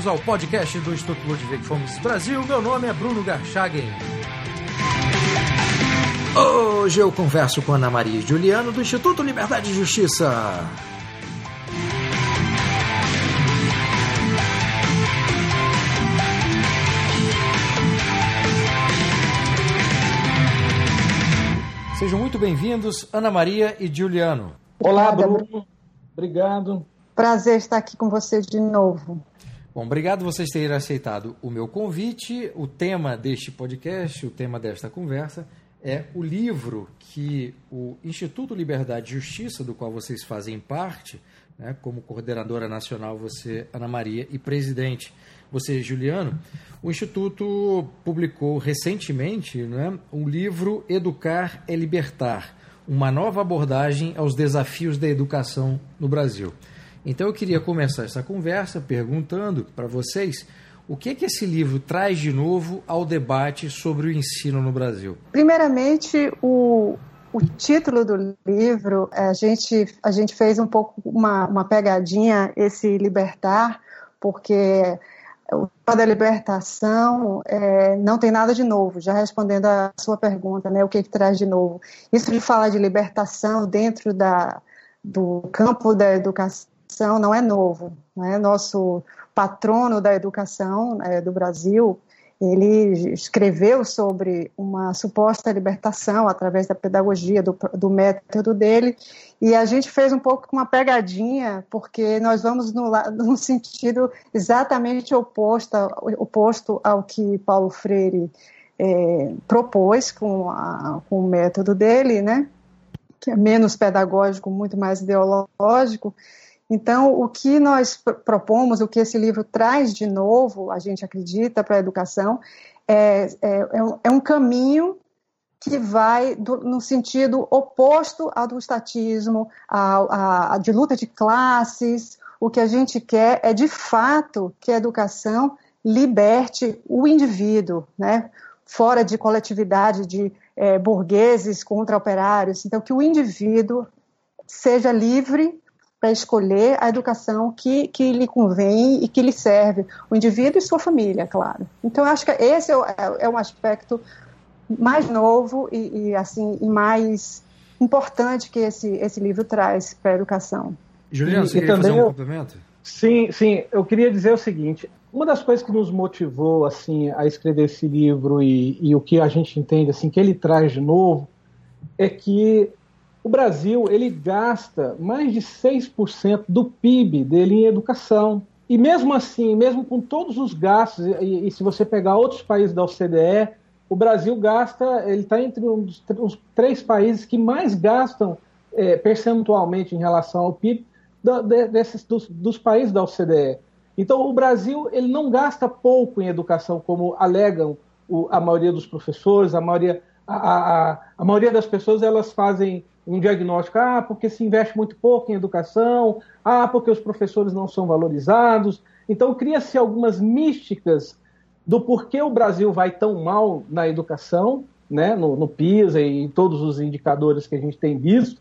bem-vindos ao podcast do Instituto Ludwig Fomes Brasil. Meu nome é Bruno Garchagen. Hoje eu converso com Ana Maria Juliano do Instituto Liberdade e Justiça. Sejam muito bem-vindos, Ana Maria e Juliano. Olá, Bruno. Obrigado. Prazer estar aqui com você de novo. Bom, obrigado vocês terem aceitado o meu convite. O tema deste podcast, o tema desta conversa, é o livro que o Instituto Liberdade e Justiça, do qual vocês fazem parte, né, como coordenadora nacional, você, Ana Maria, e presidente, você, Juliano, o Instituto publicou recentemente né, um livro Educar é Libertar, uma nova abordagem aos desafios da educação no Brasil. Então eu queria começar essa conversa perguntando para vocês o que, que esse livro traz de novo ao debate sobre o ensino no Brasil. Primeiramente, o, o título do livro, a gente, a gente fez um pouco uma, uma pegadinha, esse libertar, porque o da libertação é, não tem nada de novo, já respondendo a sua pergunta, né, o que, que traz de novo. Isso de falar de libertação dentro da, do campo da educação não é novo. Né? Nosso patrono da educação é, do Brasil, ele escreveu sobre uma suposta libertação através da pedagogia, do, do, método dele, e a gente fez um pouco uma pegadinha, porque nós vamos no, no sentido exatamente oposto, oposto ao que Paulo Freire é, propôs com, a, com o método dele, né? que é menos pedagógico, muito mais ideológico, então, o que nós propomos, o que esse livro traz de novo, a gente acredita, para a educação, é, é, é, um é caminho que vai do, no sentido oposto ao do estatismo, a, a, de luta de classes. O que a gente quer é, de fato, que a educação liberte o indivíduo, né? fora de coletividade de é, burgueses contra operários. Então, que o indivíduo seja livre para escolher a educação que, que lhe convém e que lhe serve, o indivíduo e sua família, claro. Então, eu acho que esse é, é, é um aspecto mais novo e, e, assim e mais importante que esse, esse livro traz para a educação. Juliano, você e, queria fazer um eu, complemento? Sim, sim. Eu queria dizer o seguinte: uma das coisas que nos motivou assim a escrever esse livro e, e o que a gente entende assim que ele traz de novo é que o Brasil ele gasta mais de 6% do PIB dele em educação. E mesmo assim, mesmo com todos os gastos, e, e se você pegar outros países da OCDE, o Brasil gasta, ele está entre os três países que mais gastam é, percentualmente em relação ao PIB de, desses, dos, dos, países da OCDE. Então, o Brasil ele não gasta pouco em educação, como alegam o, a maioria dos professores, a maioria, a, a, a maioria das pessoas elas fazem um diagnóstico, ah, porque se investe muito pouco em educação, ah, porque os professores não são valorizados. Então, cria-se algumas místicas do porquê o Brasil vai tão mal na educação, né, no, no PISA e em todos os indicadores que a gente tem visto.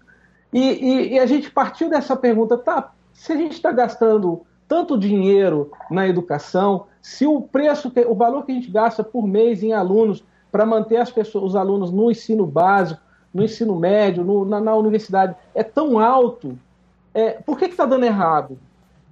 E, e, e a gente partiu dessa pergunta, tá, se a gente está gastando tanto dinheiro na educação, se o preço, o valor que a gente gasta por mês em alunos para manter as pessoas, os alunos no ensino básico, no ensino médio, no, na, na, universidade, é tão alto, é, por que está dando errado?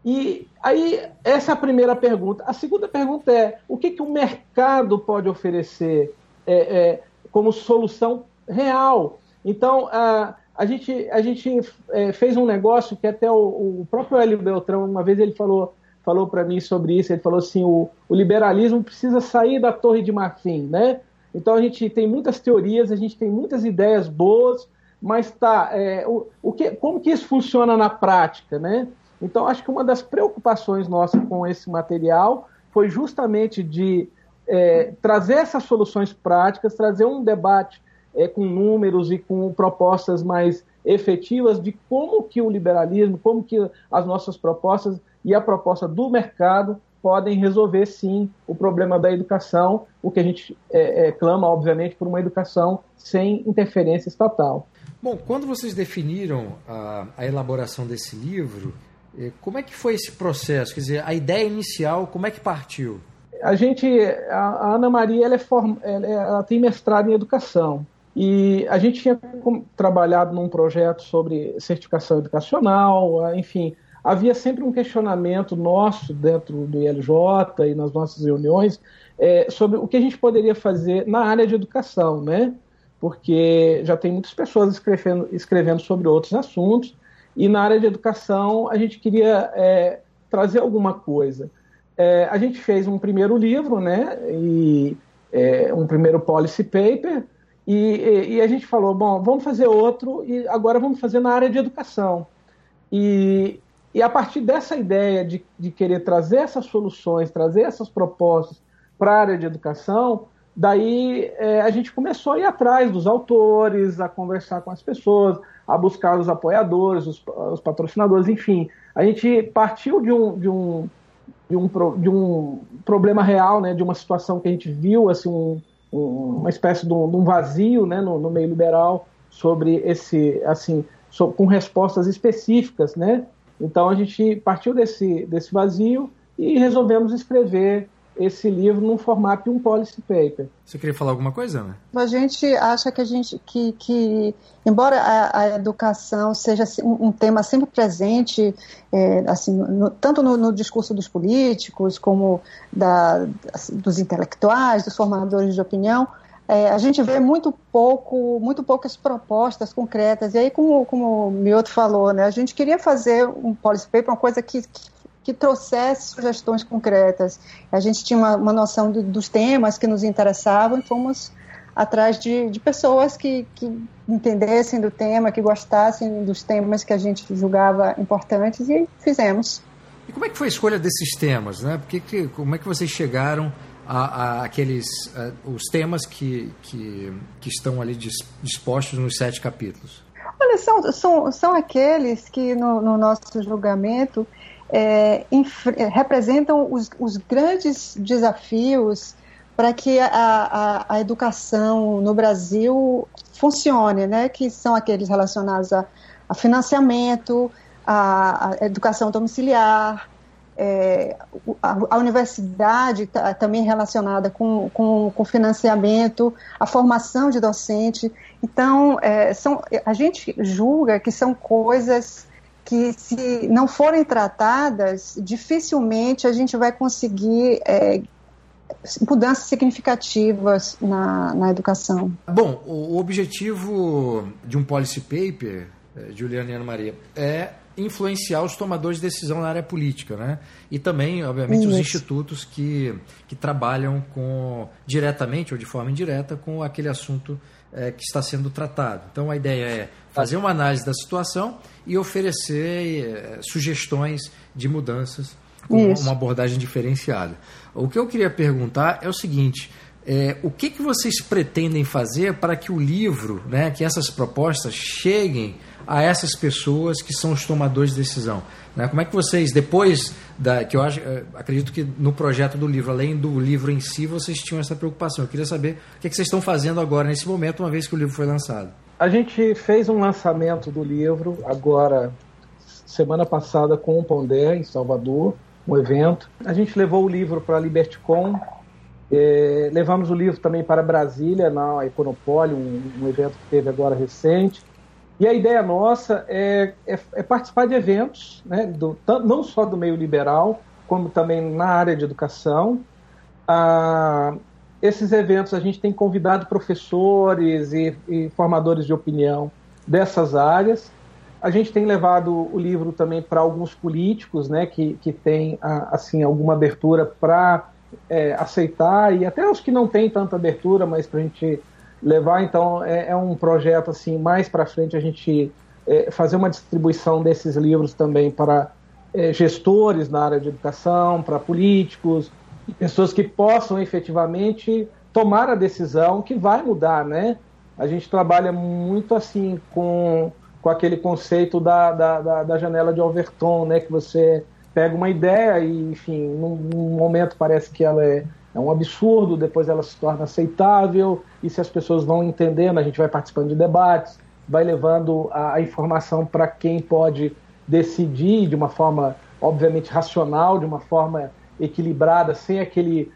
E aí, essa é a primeira pergunta. A segunda pergunta é: o que, que o mercado pode oferecer é, é, como solução real? Então, a, a gente, a gente é, fez um negócio que até o, o próprio Hélio Beltrão, uma vez ele falou, falou para mim sobre isso. Ele falou assim: o, o liberalismo precisa sair da Torre de Marfim, né? Então a gente tem muitas teorias, a gente tem muitas ideias boas, mas tá, é, o, o que, como que isso funciona na prática, né? Então acho que uma das preocupações nossas com esse material foi justamente de é, trazer essas soluções práticas, trazer um debate é, com números e com propostas mais efetivas de como que o liberalismo, como que as nossas propostas e a proposta do mercado podem resolver sim o problema da educação, o que a gente é, é, clama, obviamente, por uma educação sem interferência estatal. Bom, quando vocês definiram a, a elaboração desse livro, Como é que foi esse processo? Quer dizer, a ideia inicial, como é que partiu? A gente, a Ana Maria, ela, é form, ela, ela tem mestrado em educação. E a gente tinha trabalhado num projeto sobre certificação educacional, enfim, havia sempre um questionamento nosso dentro do ILJ e nas nossas reuniões é, sobre o que a gente poderia fazer na área de educação, né? Porque já tem muitas pessoas escrevendo, escrevendo sobre outros assuntos e na área de educação a gente queria é, trazer alguma coisa. É, a gente fez um primeiro livro, né? E é, um primeiro policy paper e, e, e, a gente falou, bom, vamos fazer outro e agora vamos fazer na área de educação. E, e a partir dessa ideia de, de querer trazer essas soluções, trazer essas propostas para a área de educação, daí é, a gente começou a ir atrás dos autores, a conversar com as pessoas, a buscar os apoiadores, os, os patrocinadores, enfim. A gente partiu de um, de um, de um, de um problema real, né, de uma situação que a gente viu, assim, um, uma espécie de um, de um vazio né, no, no, meio liberal sobre esse, assim, com respostas específicas, né? Então a gente partiu desse, desse vazio e resolvemos escrever esse livro num formato de um policy paper. Você queria falar alguma coisa, Ana? A gente acha que a gente que, que embora a, a educação seja um, um, tema sempre presente, é, assim, no, tanto no, no, discurso dos políticos como da, assim, dos intelectuais, dos formadores de opinião, é, a gente vê muito pouco, muito poucas propostas concretas. E aí, como, como o Mioto falou, né, a gente queria fazer um policy paper, uma coisa que, que que trouxesse sugestões concretas. A gente tinha uma, uma noção do, dos temas que nos interessavam e fomos atrás de, de pessoas que, que, entendessem do tema, que gostassem dos temas que a gente julgava importantes e fizemos. E como é que foi a escolha desses temas? Né? Porque, que, como é que vocês chegaram a, a aqueles a, os temas que, que, que estão ali dispostos nos sete capítulos? Olha, são, são, são aqueles que no, no nosso julgamento é, representam os, os, grandes desafios para que a, a, a, educação no Brasil funcione, né? que são aqueles relacionados a, a financiamento, a, educação domiciliar, é, a, a, universidade tá, também relacionada com, com, financiamento, a formação de docente. Então, é, são, a gente julga que são coisas que se não forem tratadas, dificilmente a gente vai conseguir é, mudanças significativas na, na educação. Bom, o objetivo de um policy paper, é, Juliana e Ana Maria, é influenciar os tomadores de decisão na área política, né? E também, obviamente, Isso. os institutos que, que trabalham com diretamente ou de forma indireta com aquele assunto é, que está sendo tratado. Então, a ideia é fazer uma análise da situação e oferecer é, sugestões de mudanças com Isso. uma abordagem diferenciada. O que eu queria perguntar é o seguinte: é, o que, que vocês pretendem fazer para que o livro, né, que essas propostas cheguem a essas pessoas que são os tomadores de decisão? Né? Como é que vocês, depois da. que eu acho, eh, acredito que no projeto do livro, além do livro em si, vocês tinham essa preocupação. Eu queria saber o que, é que vocês estão fazendo agora, nesse momento, uma vez que o livro foi lançado. A gente fez um lançamento do livro agora, semana passada, com o Pondé, em Salvador, um evento. A gente levou o livro para a LibertyCon, eh, levamos o livro também para Brasília, na Econopólio, um, um evento que teve agora recente. E a ideia nossa é, é, é participar de eventos, né, do, não só do meio liberal, como também na área de educação. Ah, esses eventos a gente tem convidado professores e, e, formadores de opinião dessas áreas. A gente tem levado o livro também para alguns políticos, né, que, que têm assim alguma abertura para é, aceitar e até os que não têm tanta abertura, mas para a gente levar. Então, é, é um projeto assim, mais para frente a gente é, fazer uma distribuição desses livros também para é, gestores na área de educação, para políticos, pessoas que possam efetivamente tomar a decisão que vai mudar, né? A gente trabalha muito assim com, com aquele conceito da, da, da, da janela de Overton, né? Que você pega uma ideia e, enfim, num, num momento parece que ela é é um absurdo, depois ela se torna aceitável, e se as pessoas vão entendendo, a gente vai participando de debates, vai levando a, a informação para quem pode decidir de uma forma, obviamente, racional, de uma forma equilibrada, sem aquele.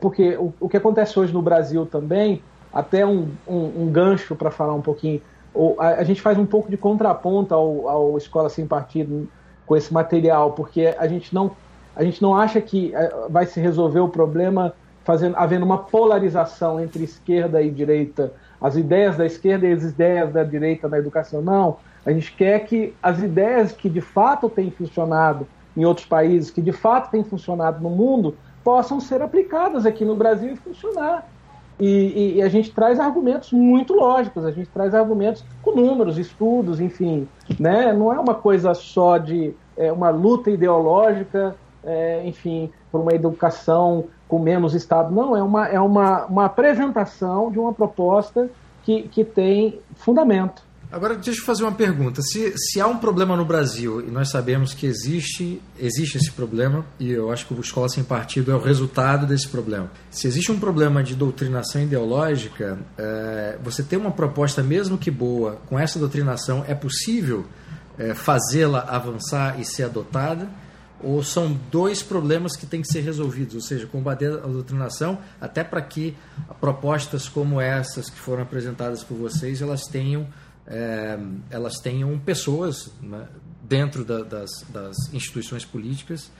Porque o, o que acontece hoje no Brasil também, até um, um, um gancho para falar um pouquinho, a, gente faz um pouco de contraponto ao, ao Escola Sem Partido com esse material, porque a gente não, a gente não acha que é, vai se resolver o problema fazendo, havendo uma polarização entre esquerda e direita, as ideias da esquerda e as ideias da direita na educação. Não. A gente quer que as ideias que de fato têm funcionado em outros países, que de fato têm funcionado no mundo, possam ser aplicadas aqui no Brasil e funcionar. E, e, a gente traz argumentos muito lógicos, a gente traz argumentos com números, estudos, enfim. Né? Não é uma coisa só de é, uma luta ideológica, é, enfim, por uma educação com menos Estado. Não, é uma, é uma, uma apresentação de uma proposta que, que tem fundamento. Agora, deixa eu fazer uma pergunta. Se, se há um problema no Brasil, e nós sabemos que existe, existe esse problema, e eu acho que o Escola Sem Partido é o resultado desse problema. Se existe um problema de doutrinação ideológica, é, você tem uma proposta, mesmo que boa, com essa doutrinação, é possível é, fazê-la avançar e ser adotada? ou são dois problemas que têm que ser resolvidos, ou seja, combater a doutrinação, até para que propostas como essas que foram apresentadas por vocês, elas tenham, é, elas tenham pessoas né, dentro da, das, das, instituições políticas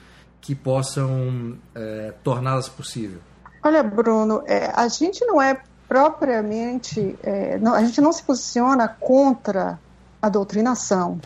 que possam é, torná-las possível. Olha, Bruno, é, a gente não é propriamente, é, não, a gente não se posiciona contra a doutrinação.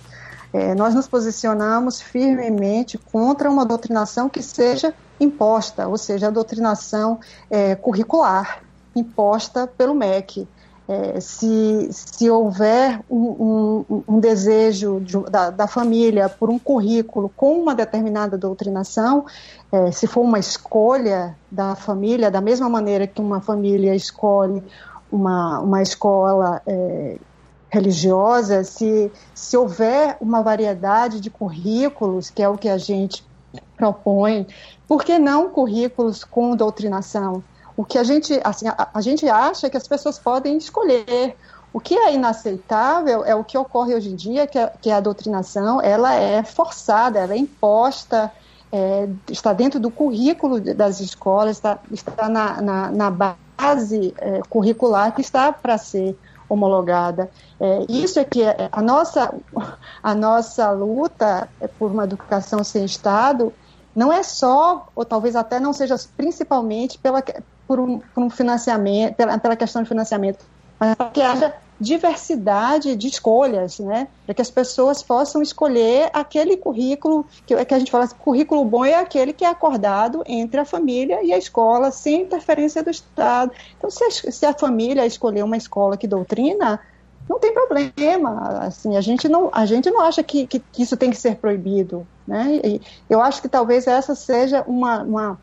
É, nós nos posicionamos firmemente contra uma doutrinação que seja imposta, ou seja, a doutrinação é, curricular imposta pelo MEC. É, se, se houver um, um, um desejo de, da, da, família por um currículo com uma determinada doutrinação, é, se for uma escolha da família, da mesma maneira que uma família escolhe uma, uma escola é, religiosa, se, se houver uma variedade de currículos, que é o que a gente propõe, por que não currículos com doutrinação? O que a gente, assim, a, a gente acha que as pessoas podem escolher. O que é inaceitável é o que ocorre hoje em dia, que a, que a doutrinação ela é forçada, ela é imposta, é, está dentro do currículo das escolas, está, está na, na, na base é, curricular que está para ser homologada. É, isso é que é, a nossa, a nossa luta por uma educação sem Estado não é só, ou talvez até não seja principalmente pela, por, um, por um financiamento, pela, pela questão de financiamento, mas para que haja diversidade de escolhas, né? Para que as pessoas possam escolher aquele currículo que, que a gente fala, currículo bom é aquele que é acordado entre a família e a escola, sem interferência do Estado. Então, se a, se a família escolher uma escola que doutrina, não tem problema. Assim, a gente não, a gente não acha que, que, que isso tem que ser proibido, né? E eu acho que talvez essa seja uma, uma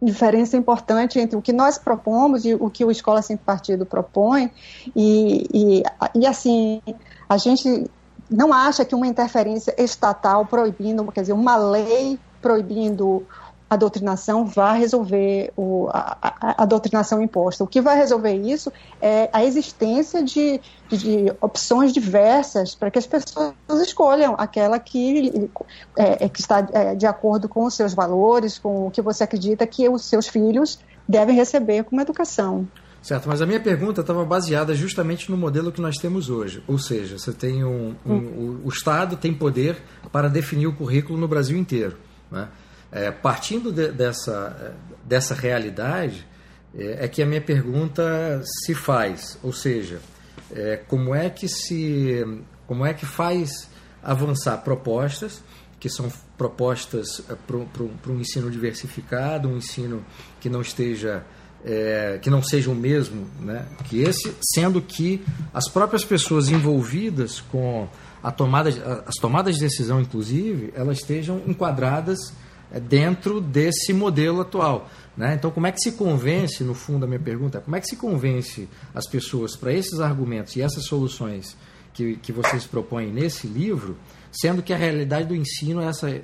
diferença importante entre o que nós propomos e o que o Escola Sem Partido propõe. E, e, e, assim, a gente não acha que uma interferência estatal proibindo, quer dizer, uma lei proibindo a doutrinação vai resolver o, a, a, a, doutrinação imposta. O que vai resolver isso é a existência de, de opções diversas para que as pessoas escolham aquela que, é, é, que está é, de acordo com os seus valores, com o que você acredita que os seus filhos devem receber como educação. Certo, mas a minha pergunta estava baseada justamente no modelo que nós temos hoje. Ou seja, você tem um, um, hum. o, o Estado tem poder para definir o currículo no Brasil inteiro. Né? É, partindo de, dessa, dessa realidade, é, é, que a minha pergunta se faz, ou seja, é, como é que se, como é que faz avançar propostas que são propostas é, para um ensino diversificado, um ensino que não esteja é, que não seja o mesmo né, que esse, sendo que as próprias pessoas envolvidas com a tomada, as tomadas de decisão, inclusive, elas estejam enquadradas dentro desse modelo atual. Né? Então, como é que se convence, no fundo, a minha pergunta é como é que se convence as pessoas para esses argumentos e essas soluções que, que vocês propõem nesse livro, sendo que a realidade do ensino é essa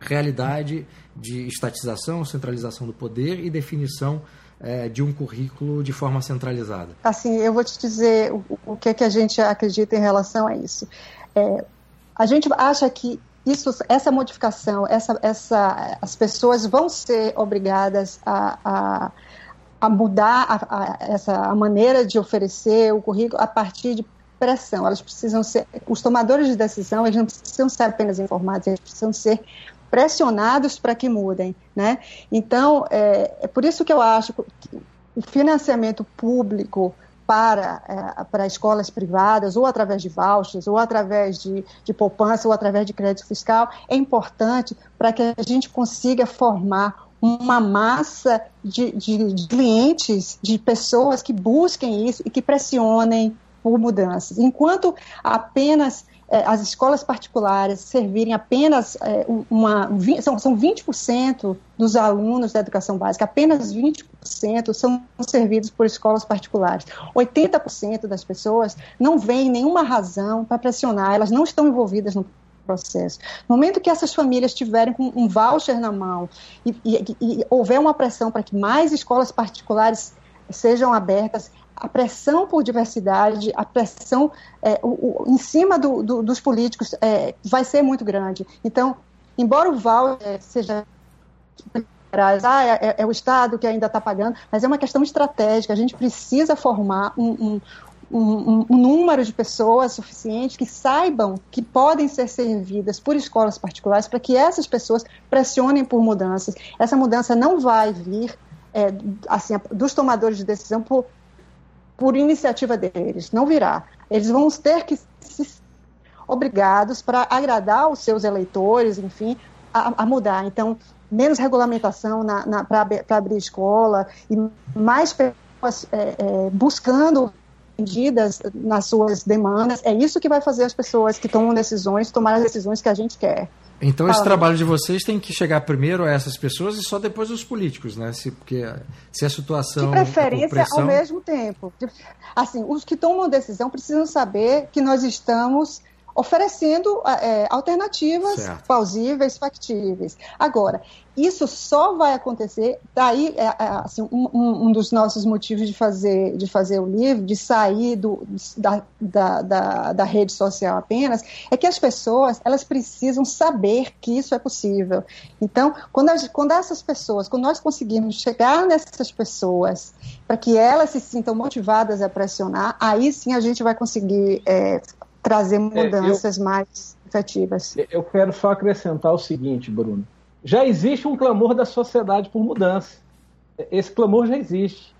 realidade de estatização, centralização do poder e definição é, de um currículo de forma centralizada? Assim, eu vou te dizer o, o que, é que a gente acredita em relação a isso. É, a gente acha que isso, essa modificação, essa, essa, as pessoas vão ser obrigadas a, a, a mudar a, a, essa a maneira de oferecer o currículo a partir de pressão. Elas precisam ser, os tomadores de decisão, eles não precisam ser apenas informados, eles precisam ser pressionados para que mudem, né? Então, é, é por isso que eu acho que o financiamento público para, é, para escolas privadas, ou através de vouchers, ou através de, de poupança, ou através de crédito fiscal, é importante para que a gente consiga formar uma massa de, de, de, clientes, de pessoas que busquem isso e que pressionem por mudanças. Enquanto apenas as escolas particulares servirem apenas é, uma. São, são 20% dos alunos da educação básica, apenas 20% são servidos por escolas particulares. 80% das pessoas não veem nenhuma razão para pressionar, elas não estão envolvidas no processo. No momento que essas famílias tiverem um voucher na mão e, e, e houver uma pressão para que mais escolas particulares sejam abertas, a pressão por diversidade, a pressão é, o, o, em cima do, do, dos políticos é, vai ser muito grande. Então, embora o VAL seja ah, é, é, é, o Estado que ainda está pagando, mas é uma questão estratégica. A gente precisa formar um, um, um, um, número de pessoas suficiente que saibam que podem ser servidas por escolas particulares para que essas pessoas pressionem por mudanças. Essa mudança não vai vir é, assim, dos tomadores de decisão por, por iniciativa deles, não virá. Eles vão ter que ser obrigados para agradar os seus eleitores, enfim, a, a mudar. Então, menos regulamentação para abrir escola e mais pessoas é, é, buscando medidas nas suas demandas. É isso que vai fazer as pessoas que tomam decisões tomar as decisões que a gente quer. Então esse trabalho de vocês tem que chegar primeiro a essas pessoas e só depois aos políticos, né? Se, porque se a situação. De preferência pressão... ao mesmo tempo. Assim, os que tomam decisão precisam saber que nós estamos oferecendo é, alternativas certo. plausíveis, factíveis. Agora, isso só vai acontecer, daí é, é, assim, um, um, dos nossos motivos de fazer, de fazer o livro, de sair do, da, da, da, da, rede social apenas, é que as pessoas elas precisam saber que isso é possível. Então, quando, as, quando essas pessoas, quando nós conseguirmos chegar nessas pessoas para que elas se sintam motivadas a pressionar, aí sim a gente vai conseguir é, trazer mudanças é, eu, mais efetivas. Eu quero só acrescentar o seguinte, Bruno já existe um clamor da sociedade por mudança. Esse clamor já existe.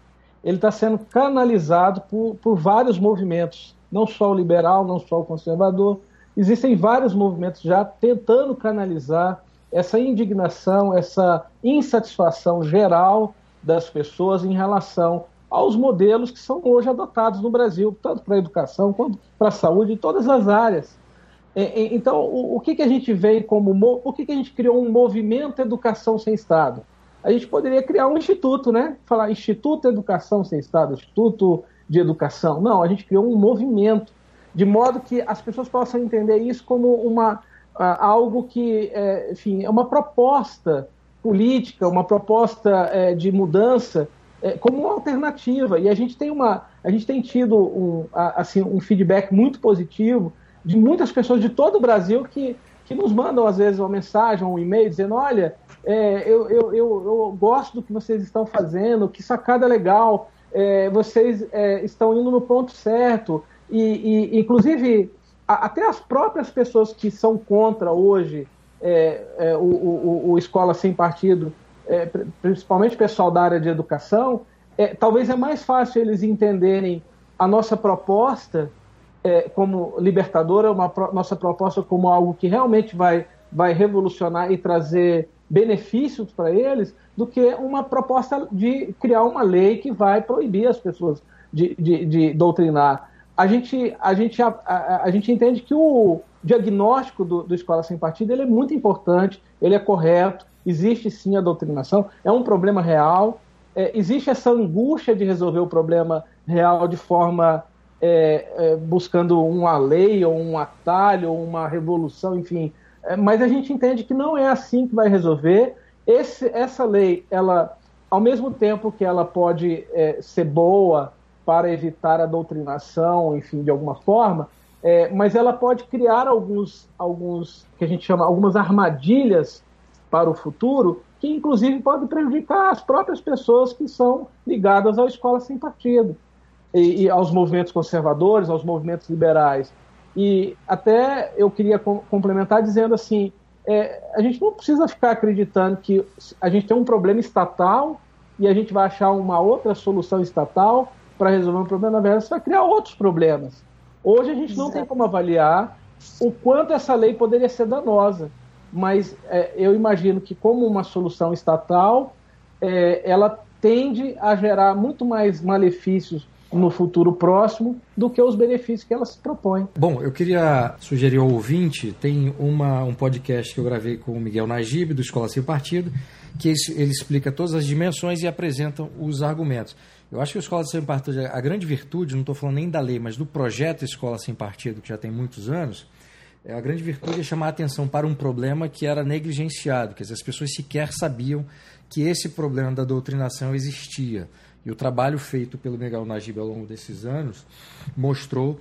Ele está sendo canalizado por, por vários movimentos, não só o liberal, não só o conservador. Existem vários movimentos já tentando canalizar essa indignação, essa insatisfação geral das pessoas em relação aos modelos que são hoje adotados no Brasil, tanto para a educação quanto para a saúde, em todas as áreas. É, é, então, o, que, que a gente vê como. Por que, que a gente criou um movimento Educação Sem Estado? A gente poderia criar um instituto, né? Falar Instituto Educação Sem Estado, Instituto de Educação. Não, a gente criou um movimento, de modo que as pessoas possam entender isso como uma, algo que, é, enfim, é uma proposta política, uma proposta é, de mudança, como uma alternativa. E a gente tem, uma, a gente tem tido um, assim, um feedback muito positivo de muitas pessoas de todo o Brasil que, que nos mandam, às vezes, uma mensagem, um e-mail, dizendo: olha, é, eu, eu, eu, eu, gosto do que vocês estão fazendo, que sacada legal, é, vocês é, estão indo no ponto certo. E, e inclusive, a, até as próprias pessoas que são contra hoje é, é, o, o, o, Escola Sem Partido, é, principalmente pessoal da área de educação, talvez é mais fácil eles entenderem a nossa proposta é, como libertadora, uma pro, nossa proposta como algo que realmente vai, vai revolucionar e trazer benefícios para eles, do que uma proposta de criar uma lei que vai proibir as pessoas de, de, de doutrinar. A gente, a, gente, a, a, a, gente entende que o diagnóstico do, do Escola Sem Partido ele é muito importante, ele é correto, existe sim a doutrinação, é um problema real, é, existe essa angústia de resolver o problema real de forma é, é, buscando uma lei ou um atalho ou uma revolução, enfim. É, mas a gente entende que não é assim que vai resolver. Esse, essa lei, ela, ao mesmo tempo que ela pode é, ser boa para evitar a doutrinação, enfim, de alguma forma, é, mas ela pode criar alguns, alguns, que a gente chama, algumas armadilhas para o futuro, que inclusive podem prejudicar as próprias pessoas que são ligadas à escola sem partido, e, e aos movimentos conservadores, aos movimentos liberais. E até eu queria complementar dizendo assim, é, a gente não precisa ficar acreditando que a gente tem um problema estatal e a gente vai achar uma outra solução estatal para resolver um problema, na verdade, você vai criar outros problemas. Hoje a gente não Exato. tem como avaliar o quanto essa lei poderia ser danosa, mas é, eu imagino que, como uma solução estatal, é, ela tende a gerar muito mais malefícios no futuro próximo do que os benefícios que ela se propõe. Bom, eu queria sugerir ao ouvinte, tem uma, um podcast que eu gravei com o Miguel Najib, do Escola Sem Partido, que ele explica todas as dimensões e apresenta os argumentos. Eu acho que a Escola Sem Partido, a grande virtude, não estou falando nem da lei, mas do projeto Escola Sem Partido, que já tem muitos anos, a grande virtude é chamar a atenção para um problema que era negligenciado, quer dizer, as pessoas sequer sabiam que esse problema da doutrinação existia. E o trabalho feito pelo Miguel Najib ao longo desses anos mostrou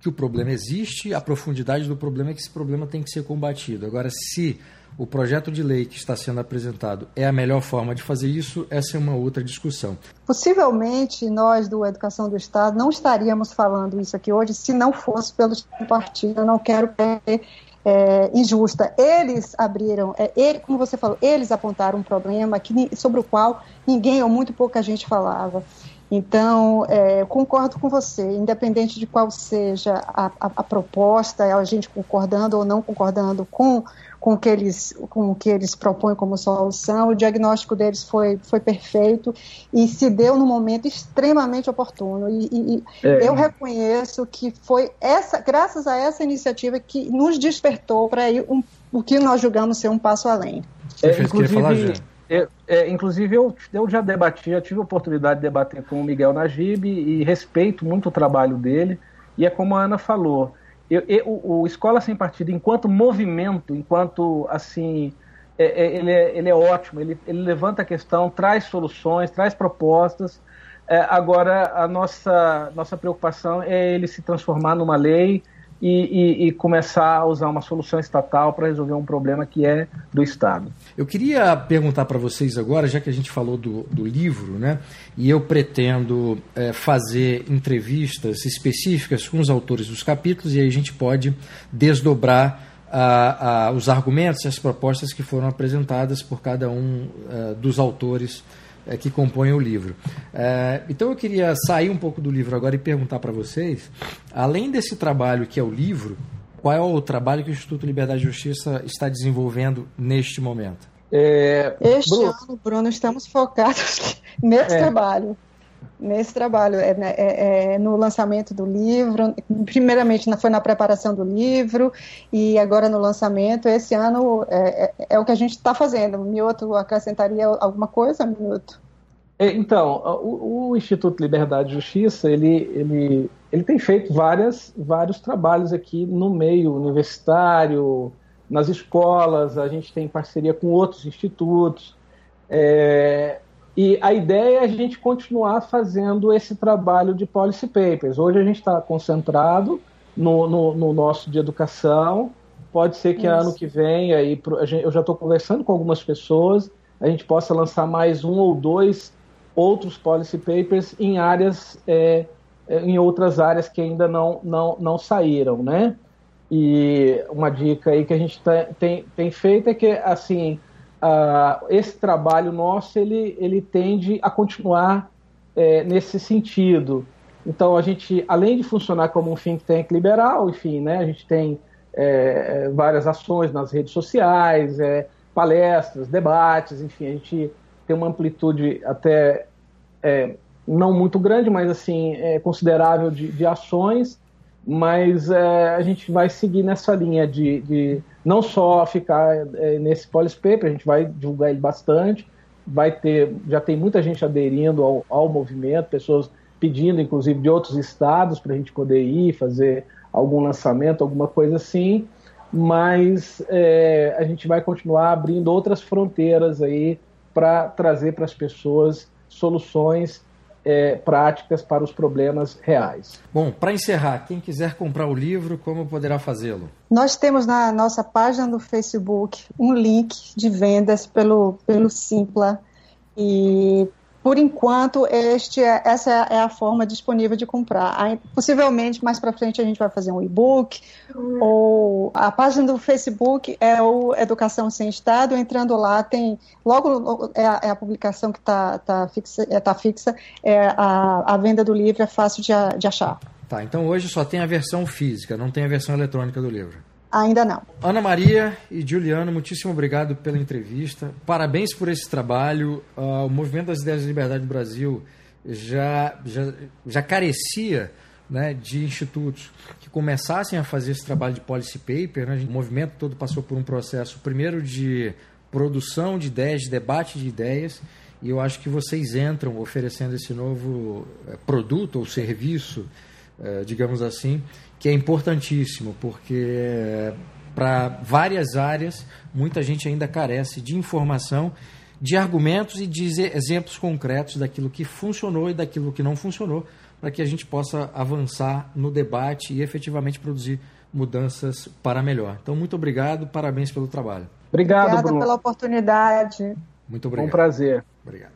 que o problema existe, a profundidade do problema é que esse problema tem que ser combatido. Agora, se o projeto de lei que está sendo apresentado é a melhor forma de fazer isso, essa é uma outra discussão. Possivelmente nós do Educação do Estado não estaríamos falando isso aqui hoje se não fosse pelo partido. Eu não quero ser é, injusta. Eles abriram, é, ele, como você falou, eles apontaram um problema que, sobre o qual ninguém ou muito pouca gente falava. Então, é, concordo com você, independente de qual seja a, a, a, proposta, a gente concordando ou não concordando com com o que eles, com o que eles propõem como solução. O diagnóstico deles foi, foi perfeito e se deu no momento extremamente oportuno. E, e é. eu reconheço que foi essa, graças a essa iniciativa que nos despertou para ir um, o que nós julgamos ser um passo além. É, inclusive, é, é, inclusive eu, eu já debati, já tive a oportunidade de debater com o Miguel Najib e respeito muito o trabalho dele. E é como a Ana falou, eu, eu, o, Escola Sem Partido, enquanto movimento, enquanto assim, é, é, ele, é, ele é ótimo, ele, ele levanta a questão, traz soluções, traz propostas. É, agora, a nossa, nossa preocupação é ele se transformar numa lei e, e, e, começar a usar uma solução estatal para resolver um problema que é do Estado. Eu queria perguntar para vocês agora, já que a gente falou do, do livro, né, e eu pretendo é, fazer entrevistas específicas com os autores dos capítulos, e aí a gente pode desdobrar a, a, os argumentos e as propostas que foram apresentadas por cada um é, dos autores é, que compõem o livro. É, então eu queria sair um pouco do livro agora e perguntar para vocês, além desse trabalho que é o livro, qual é o trabalho que o Instituto Liberdade e Justiça está desenvolvendo neste momento? É, este Bruno, ano, Bruno, estamos focados nesse é. trabalho. Nesse trabalho, é, né, é, é, no lançamento do livro, primeiramente foi na preparação do livro e agora no lançamento. Esse ano é, é, é o que a gente está fazendo. Mioto acrescentaria alguma coisa, Mioto? É, então, o, o, Instituto Liberdade e Justiça, ele, ele, ele tem feito várias, vários trabalhos aqui no meio universitário, nas escolas, a gente tem parceria com outros institutos. É, e a ideia é a gente continuar fazendo esse trabalho de policy papers. Hoje a gente está concentrado no, no, no, nosso de educação. Pode ser que Isso. ano que vem, aí, eu já estou conversando com algumas pessoas, a gente possa lançar mais um ou dois outros policy papers em áreas, é, é, em outras áreas que ainda não, não, não saíram, né? E uma dica aí que a gente tá, tem, tem feito é que, assim, uh, esse trabalho nosso, ele, ele tende a continuar é, nesse sentido. Então, a gente, além de funcionar como um think tank liberal, enfim, né, a gente tem é, várias ações nas redes sociais, é, palestras, debates, enfim, a gente tem uma amplitude até é, não muito grande, mas assim é, considerável de, de ações, mas é, a gente vai seguir nessa linha de, de não só ficar é, nesse policy paper, a gente vai divulgar ele bastante, vai ter, já tem muita gente aderindo ao, ao movimento, pessoas pedindo, inclusive, de outros estados para a gente poder ir fazer algum lançamento, alguma coisa assim, mas é, a gente vai continuar abrindo outras fronteiras aí para trazer para as pessoas soluções é, práticas para os problemas reais. Bom, para encerrar, quem quiser comprar o livro, como poderá fazê-lo? Nós temos na nossa página do Facebook um link de vendas pelo, pelo Simpla e por enquanto, este é, essa é a forma disponível de comprar. Aí, possivelmente, mais para frente, a gente vai fazer um e-book, uhum. ou a página do Facebook é o Educação Sem Estado. Entrando lá, tem. Logo é a, é a publicação que está tá fixa, é, tá fixa é a, a venda do livro é fácil de, de achar. Tá, então hoje só tem a versão física, não tem a versão eletrônica do livro. Ainda não. Ana Maria e Juliano, muitíssimo obrigado pela entrevista. Parabéns por esse trabalho. Uh, o Movimento das Ideias de Liberdade do Brasil já, já, já carecia né, de institutos que começassem a fazer esse trabalho de policy paper. Né? O movimento todo passou por um processo, primeiro, de produção de ideias, de debate de ideias, e eu acho que vocês entram oferecendo esse novo eh, produto ou serviço, digamos assim, que é importantíssimo, porque para várias áreas muita gente ainda carece de informação, de argumentos e de exemplos concretos daquilo que funcionou e daquilo que não funcionou, para que a gente possa avançar no debate e efetivamente produzir mudanças para melhor. Então, muito obrigado, parabéns pelo trabalho. Obrigado, Obrigada Bruno. pela oportunidade. Muito obrigado. Um prazer. Obrigado.